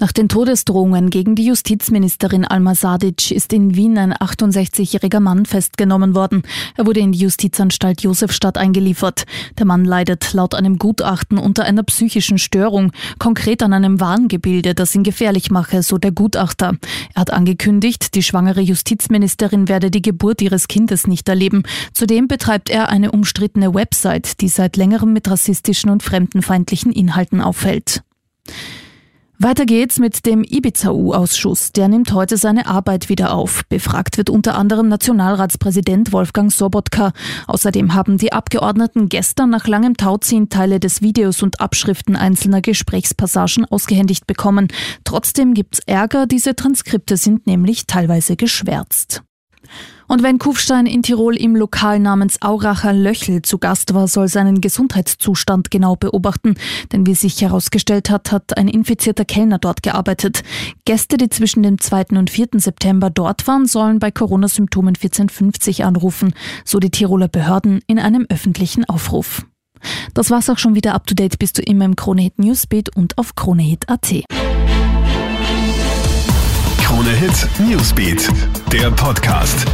Nach den Todesdrohungen gegen die Justizministerin Alma Sadic ist in Wien ein 68-jähriger Mann festgenommen worden. Er wurde in die Justizanstalt Josefstadt eingeliefert. Der Mann leidet laut einem Gutachten unter einer psychischen Störung, konkret an einem Warngebilde, das ihn gefährlich mache, so der Gutachter. Er hat angekündigt, die schwangere Justizministerin werde die Geburt ihres Kindes nicht erleben. Zudem betreibt er eine umstrittene Website, die seit längerem mit rassistischen und fremdenfeindlichen Inhalten auffällt. Weiter geht's mit dem Ibiza-U-Ausschuss. Der nimmt heute seine Arbeit wieder auf. Befragt wird unter anderem Nationalratspräsident Wolfgang Sobotka. Außerdem haben die Abgeordneten gestern nach langem Tauziehen Teile des Videos und Abschriften einzelner Gesprächspassagen ausgehändigt bekommen. Trotzdem gibt's Ärger. Diese Transkripte sind nämlich teilweise geschwärzt. Und wenn Kufstein in Tirol im Lokal namens Auracher Löchel zu Gast war, soll seinen Gesundheitszustand genau beobachten. Denn wie sich herausgestellt hat, hat ein infizierter Kellner dort gearbeitet. Gäste, die zwischen dem 2. und 4. September dort waren, sollen bei Corona-Symptomen 1450 anrufen, so die Tiroler Behörden in einem öffentlichen Aufruf. Das war's auch schon wieder up to date. Bist du immer im Kronehit Newsbeat und auf Kronehit.at. Krone Hit Newsbeat, der Podcast.